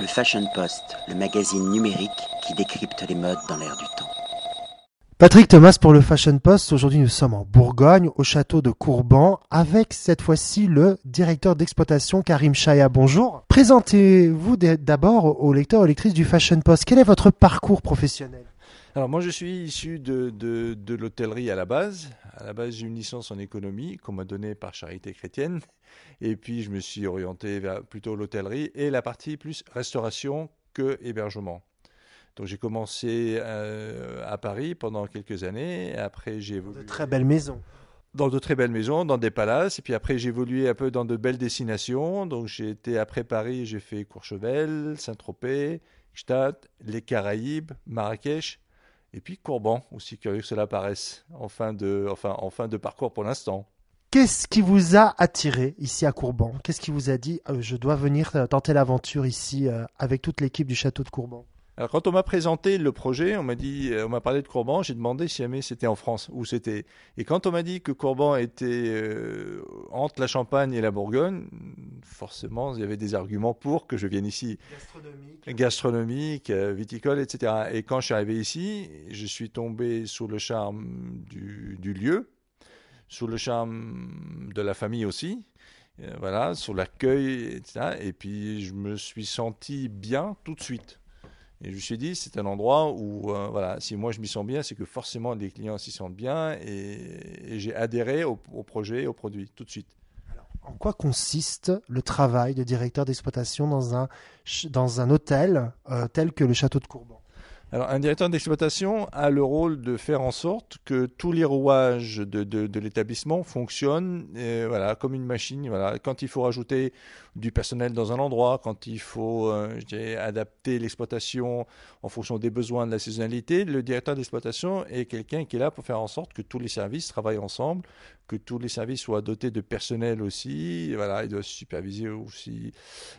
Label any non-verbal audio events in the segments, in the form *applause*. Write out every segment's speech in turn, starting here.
Le Fashion Post, le magazine numérique qui décrypte les modes dans l'air du temps. Patrick Thomas pour le Fashion Post. Aujourd'hui, nous sommes en Bourgogne, au château de Courban, avec cette fois-ci le directeur d'exploitation Karim Chaya. Bonjour. Présentez-vous d'abord aux lecteurs et lectrices du Fashion Post. Quel est votre parcours professionnel? Alors moi je suis issu de, de, l'hôtellerie à la base. À la base j'ai une licence en économie qu'on m'a donnée par Charité Chrétienne. Et puis je me suis orienté vers plutôt l'hôtellerie et la partie plus restauration que hébergement. Donc j'ai commencé euh, à Paris pendant quelques années. Après j'ai évolué. De très belles maisons. Dans de très belles maisons, dans des palaces. Et puis après j'ai évolué un peu dans de belles destinations. Donc j'ai été après Paris, j'ai fait Courchevel, Saint-Tropez, Gstaad, les Caraïbes, Marrakech et puis Courban, aussi curieux que cela paraisse, en fin de, parcours pour l'instant. Qu'est-ce qui vous a attiré ici à Courban? Qu'est-ce qui vous a dit euh, je dois venir euh, tenter l'aventure ici euh, avec toute l'équipe du château de Courban? Alors quand on m'a présenté le projet, on m'a dit, euh, on m'a parlé de Courban, j'ai demandé si jamais c'était en France où c'était. Et quand on m'a dit que Courban était euh, entre la Champagne et la Bourgogne, forcément il y avait des arguments pour que je vienne ici. Gastronomique. Gastronomique, euh, viticole, etc. Et quand je suis arrivé ici, je suis tombé sous le charme du, du lieu, sous le charme de la famille aussi voilà, sur l'accueil, etc. Et puis je me suis senti bien tout de suite. Et je me suis dit, c'est un endroit où, euh, voilà, si moi je m'y sens bien, c'est que forcément les clients s'y sentent bien et, j'ai adhéré au, projet et au produit tout de suite. en quoi consiste le travail de directeur d'exploitation dans un, dans un hôtel euh, tel que le château de Courban? Alors, un directeur d'exploitation a le rôle de faire en sorte que tous les rouages de, de, l'établissement fonctionnent euh, voilà, comme une machine. Voilà. Quand il faut rajouter du personnel dans un endroit, quand il faut euh, adapter l'exploitation en fonction des besoins de la saisonnalité, le directeur d'exploitation est quelqu'un qui est là pour faire en sorte que tous les services travaillent ensemble, que tous les services soient dotés de personnel aussi. Voilà, il doit superviser aussi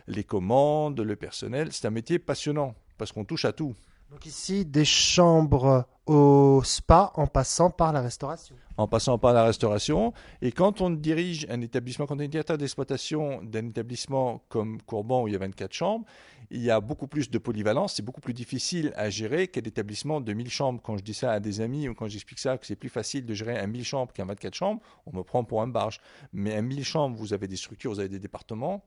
les commandes, le personnel. C'est un métier passionnant parce qu'on touche à tout. Donc ici, des chambres au spa en passant par la restauration. En passant par la restauration. Et quand on dirige un établissement, quand on est directeur d'exploitation d'un établissement comme Courban où il y a 24 chambres, il y a beaucoup plus de polyvalence. C'est beaucoup plus difficile à gérer qu'un établissement de 1000 chambres. Quand je dis ça à des amis ou quand j'explique ça, que c'est plus facile de gérer un 1000 chambres qu'un 24 chambres, on me prend pour un barge. Mais un 1000 chambres, vous avez des structures, vous avez des départements.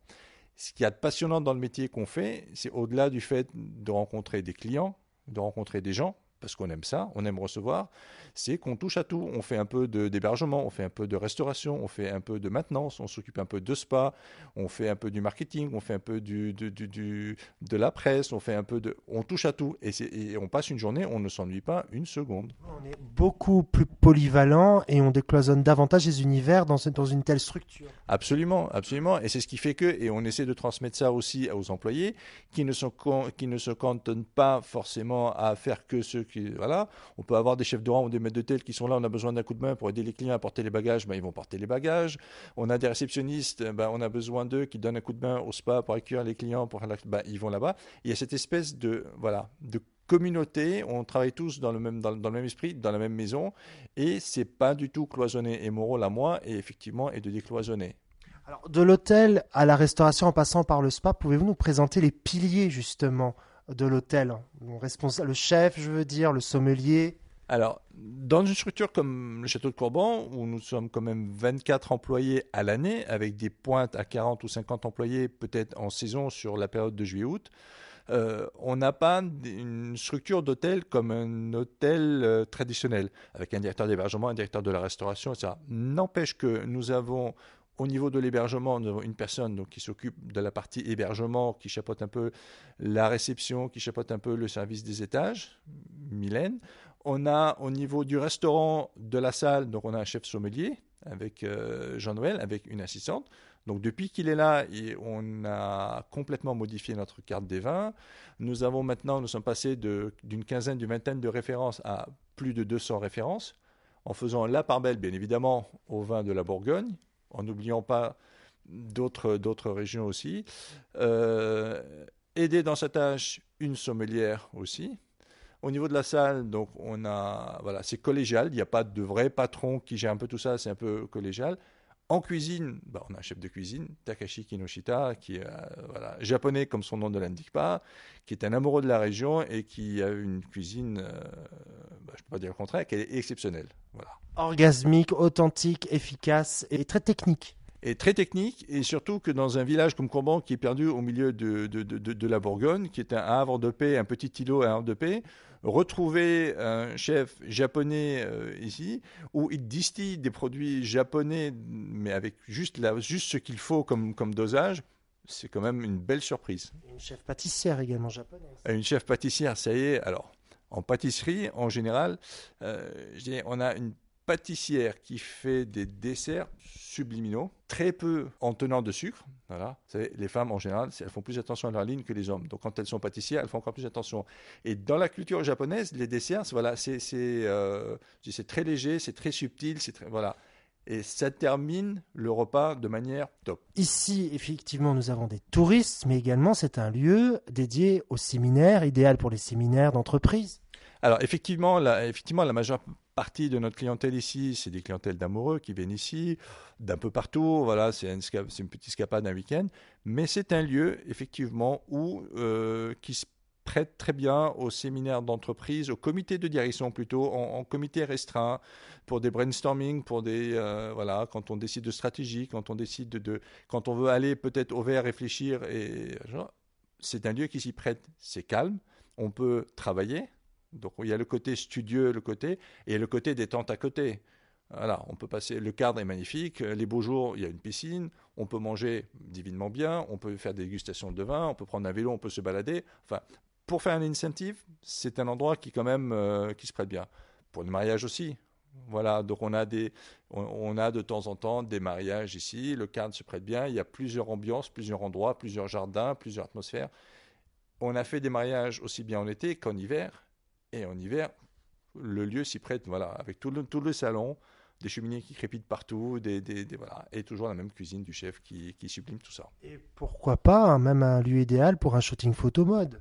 Ce a de passionnant dans le métier qu'on fait, c'est au-delà du fait de rencontrer des clients, de rencontrer des gens parce qu'on aime ça, on aime recevoir, c'est qu'on touche à tout. On fait un peu d'hébergement, on fait un peu de restauration, on fait un peu de maintenance, on s'occupe un peu de spa, on fait un peu du marketing, on fait un peu du, du, du, de la presse, on fait un peu de... On touche à tout. Et, et on passe une journée, on ne s'ennuie pas une seconde. On est beaucoup plus polyvalent et on décloisonne davantage les univers dans, dans une telle structure. Absolument, absolument. Et c'est ce qui fait que, et on essaie de transmettre ça aussi aux employés, qui ne, sont, qui ne se cantonnent pas forcément à faire que ce voilà, on peut avoir des chefs de rang ou des maîtres de tel qui sont là, on a besoin d'un coup de main pour aider les clients à porter les bagages, ben, ils vont porter les bagages. On a des réceptionnistes, ben, on a besoin d'eux qui donnent un coup de main au spa pour accueillir les clients, pour, ben, ils vont là-bas. Il y a cette espèce de, voilà, de communauté, on travaille tous dans le même, dans, le même esprit, dans la même maison, et c'est pas du tout cloisonné. Et mon rôle à moi est effectivement est de décloisonner. Alors, de l'hôtel à la restauration en passant par le spa, pouvez-vous nous présenter les piliers justement de l'hôtel Le chef, je veux dire, le sommelier alors, dans une structure comme le château de Courban, où nous sommes quand même 24 employés à l'année, avec des pointes à 40 ou 50 employés peut-être en saison sur la période de juillet-août, euh, on n'a pas une structure d'hôtel comme un hôtel euh, traditionnel, avec un directeur d'hébergement, un directeur de la restauration, etc. N'empêche que nous avons au niveau de l'hébergement, nous avons une personne donc, qui s'occupe de la partie hébergement, qui chapeaute un peu la réception, qui chapeaute un peu le service des étages, Mylène. On a au niveau du restaurant, de la salle, donc on a un chef sommelier avec euh, Jean-Noël, avec une assistante. Donc depuis qu'il est là, on a complètement modifié notre carte des vins. Nous avons maintenant, nous sommes passés d'une quinzaine, d'une vingtaine de références à plus de 200 références, en faisant la part belle, bien évidemment, au vin de la Bourgogne, en n'oubliant pas d'autres régions aussi. Euh, aider dans sa tâche une sommelière aussi. Au niveau de la salle, donc on a voilà, c'est collégial. Il n'y a pas de vrai patron qui gère un peu tout ça. C'est un peu collégial. En cuisine, bah, on a un chef de cuisine, Takashi Kinoshita, qui est euh, voilà, japonais comme son nom ne l'indique pas, qui est un amoureux de la région et qui a une cuisine, euh, bah, je ne peux pas dire le contraire, qui est exceptionnelle. Voilà. Orgasmique, authentique, efficace et très technique et très technique, et surtout que dans un village comme Courban, qui est perdu au milieu de, de, de, de la Bourgogne, qui est un havre de paix, un petit îlot, un havre de paix, retrouver un chef japonais euh, ici, où il distille des produits japonais, mais avec juste, la, juste ce qu'il faut comme, comme dosage, c'est quand même une belle surprise. Une chef pâtissière également japonaise. Une chef pâtissière, ça y est. Alors, en pâtisserie, en général, euh, je on a une pâtissière qui fait des desserts subliminaux, très peu en tenant de sucre. Voilà. Les femmes, en général, elles font plus attention à leur ligne que les hommes. Donc, quand elles sont pâtissières, elles font encore plus attention. Et dans la culture japonaise, les desserts, voilà, c'est euh, très léger, c'est très subtil, c'est très, voilà. Et ça termine le repas de manière top. Ici, effectivement, nous avons des touristes, mais également c'est un lieu dédié aux séminaires, idéal pour les séminaires d'entreprise. Alors effectivement, la, effectivement, la majeure partie de notre clientèle ici, c'est des clientèles d'amoureux qui viennent ici, d'un peu partout. Voilà, c'est une, petite escapade un week-end. Mais c'est un lieu, effectivement, où, euh, qui se prête très bien aux séminaires d'entreprise, au comité de direction plutôt, en, comité restreint, pour des brainstorming, pour des euh, voilà, quand on décide de stratégie, quand on décide de, quand on veut aller peut-être au vert réfléchir et c'est un lieu qui s'y prête. C'est calme, on peut travailler, donc il y a le côté studieux, le côté, et le côté détente à côté. Voilà, on peut passer. Le cadre est magnifique. Les beaux jours, il y a une piscine. On peut manger divinement bien. On peut faire des dégustations de vin. On peut prendre un vélo. On peut se balader. Enfin, pour faire un incentive, c'est un endroit qui quand même euh, qui se prête bien. Pour le mariage aussi. Voilà, donc on a des, on, a de temps en temps des mariages ici. Le cadre se prête bien. Il y a plusieurs ambiances, plusieurs endroits, plusieurs jardins, plusieurs atmosphères. On a fait des mariages aussi bien en été qu'en hiver. Et en hiver, le lieu s'y prête, voilà, avec tout le, tout le salon, des cheminées qui crépitent partout, des, voilà, et toujours la même cuisine du chef qui, qui sublime tout ça. Et pourquoi pas hein, même un lieu idéal pour un shooting photo mode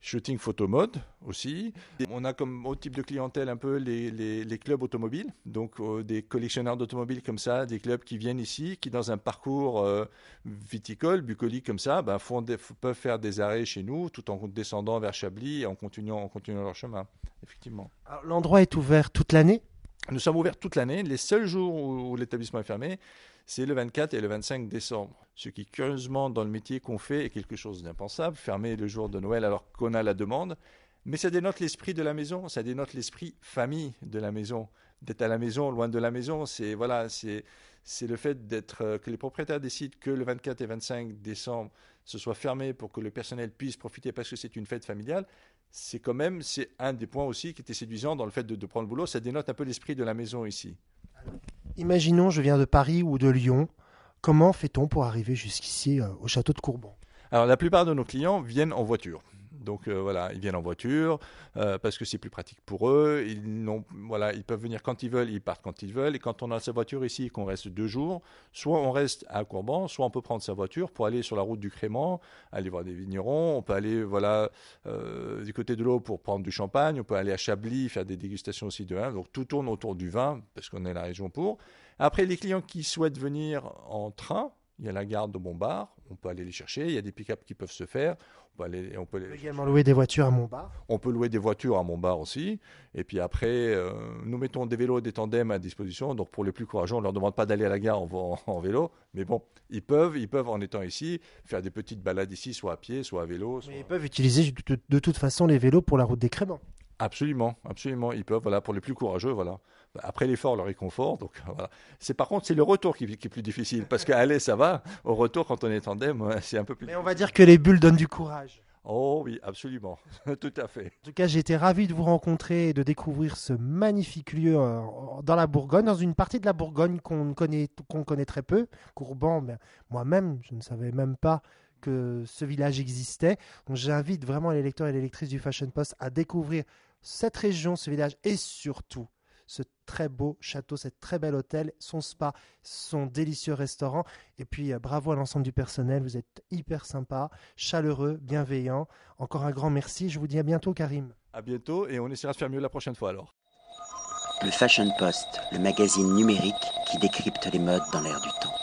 shooting photo mode aussi. On a comme autre type de clientèle un peu les, les, clubs automobiles, donc euh, des collectionneurs d'automobiles comme ça, des clubs qui viennent ici, qui dans un parcours euh, viticole, bucolique comme ça, ben, font peuvent faire des arrêts chez nous tout en descendant vers Chablis et en continuant, en continuant leur chemin, effectivement. L'endroit est ouvert toute l'année? Nous sommes ouverts toute l'année. Les seuls jours où l'établissement est fermé, c'est le 24 et le 25 décembre. Ce qui, curieusement, dans le métier qu'on fait, est quelque chose d'impensable, fermer le jour de Noël alors qu'on a la demande. Mais ça dénote l'esprit de la maison, ça dénote l'esprit famille de la maison. D'être à la maison, loin de la maison, c'est voilà, c'est le fait d'être euh, que les propriétaires décident que le 24 et 25 décembre ce soit fermé pour que le personnel puisse profiter parce que c'est une fête familiale. C'est quand même c'est un des points aussi qui était séduisant dans le fait de, de prendre le boulot. Ça dénote un peu l'esprit de la maison ici. Imaginons, je viens de Paris ou de Lyon. Comment fait-on pour arriver jusqu'ici euh, au château de Courban? Alors, la plupart de nos clients viennent en voiture. Donc euh, voilà, ils viennent en voiture euh, parce que c'est plus pratique pour eux. Ils, voilà, ils peuvent venir quand ils veulent, ils partent quand ils veulent. Et quand on a sa voiture ici qu'on reste deux jours, soit on reste à Courban, soit on peut prendre sa voiture pour aller sur la route du Crément, aller voir des vignerons. On peut aller voilà du côté de l'eau pour prendre du champagne. On peut aller à Chablis faire des dégustations aussi de vin. Donc tout tourne autour du vin parce qu'on est la région pour. Après, les clients qui souhaitent venir en train, il y a la gare de Montbard, on peut aller les chercher. Il y a des pick-up qui peuvent se faire. On peut, aller, on peut, également louer des voitures à Montbard. On peut louer des voitures à Montbard aussi. Et puis après, euh, nous mettons des vélos, des tandems à disposition. Donc pour les plus courageux, on ne leur demande pas d'aller à la gare en, en, vélo. Mais bon, ils peuvent, ils peuvent en étant ici, faire des petites balades ici, soit à pied, soit à vélo. Mais ils peuvent utiliser de, toute façon les vélos pour la route des Créments. Absolument, absolument. Ils peuvent, voilà, pour les plus courageux, voilà. Après l'effort, le réconfort. Donc *laughs* voilà. C'est par contre, c'est le retour qui, est plus difficile parce qu'aller, ça va. Au retour, quand on est tandem, c'est un peu plus. Mais on va dire que les bulles donnent du courage. Oh oui, absolument, *laughs* tout à fait. En tout cas, j'ai été ravi de vous rencontrer et de découvrir ce magnifique lieu euh, dans la Bourgogne, dans une partie de la Bourgogne qu'on connaît, qu'on connaît très peu, Courban. Moi-même, je ne savais même pas que ce village existait. Donc j'invite vraiment les lecteurs et les lectrices du Fashion Post à découvrir cette région, ce village et surtout ce très beau château, cet très bel hôtel, son spa, son délicieux restaurant. Et puis euh, bravo à l'ensemble du personnel, vous êtes hyper sympa, chaleureux, bienveillant. Encore un grand merci, je vous dis à bientôt Karim. À bientôt et on essaiera de faire mieux la prochaine fois alors. Le Fashion Post, le magazine numérique qui décrypte les modes dans l'air du temps.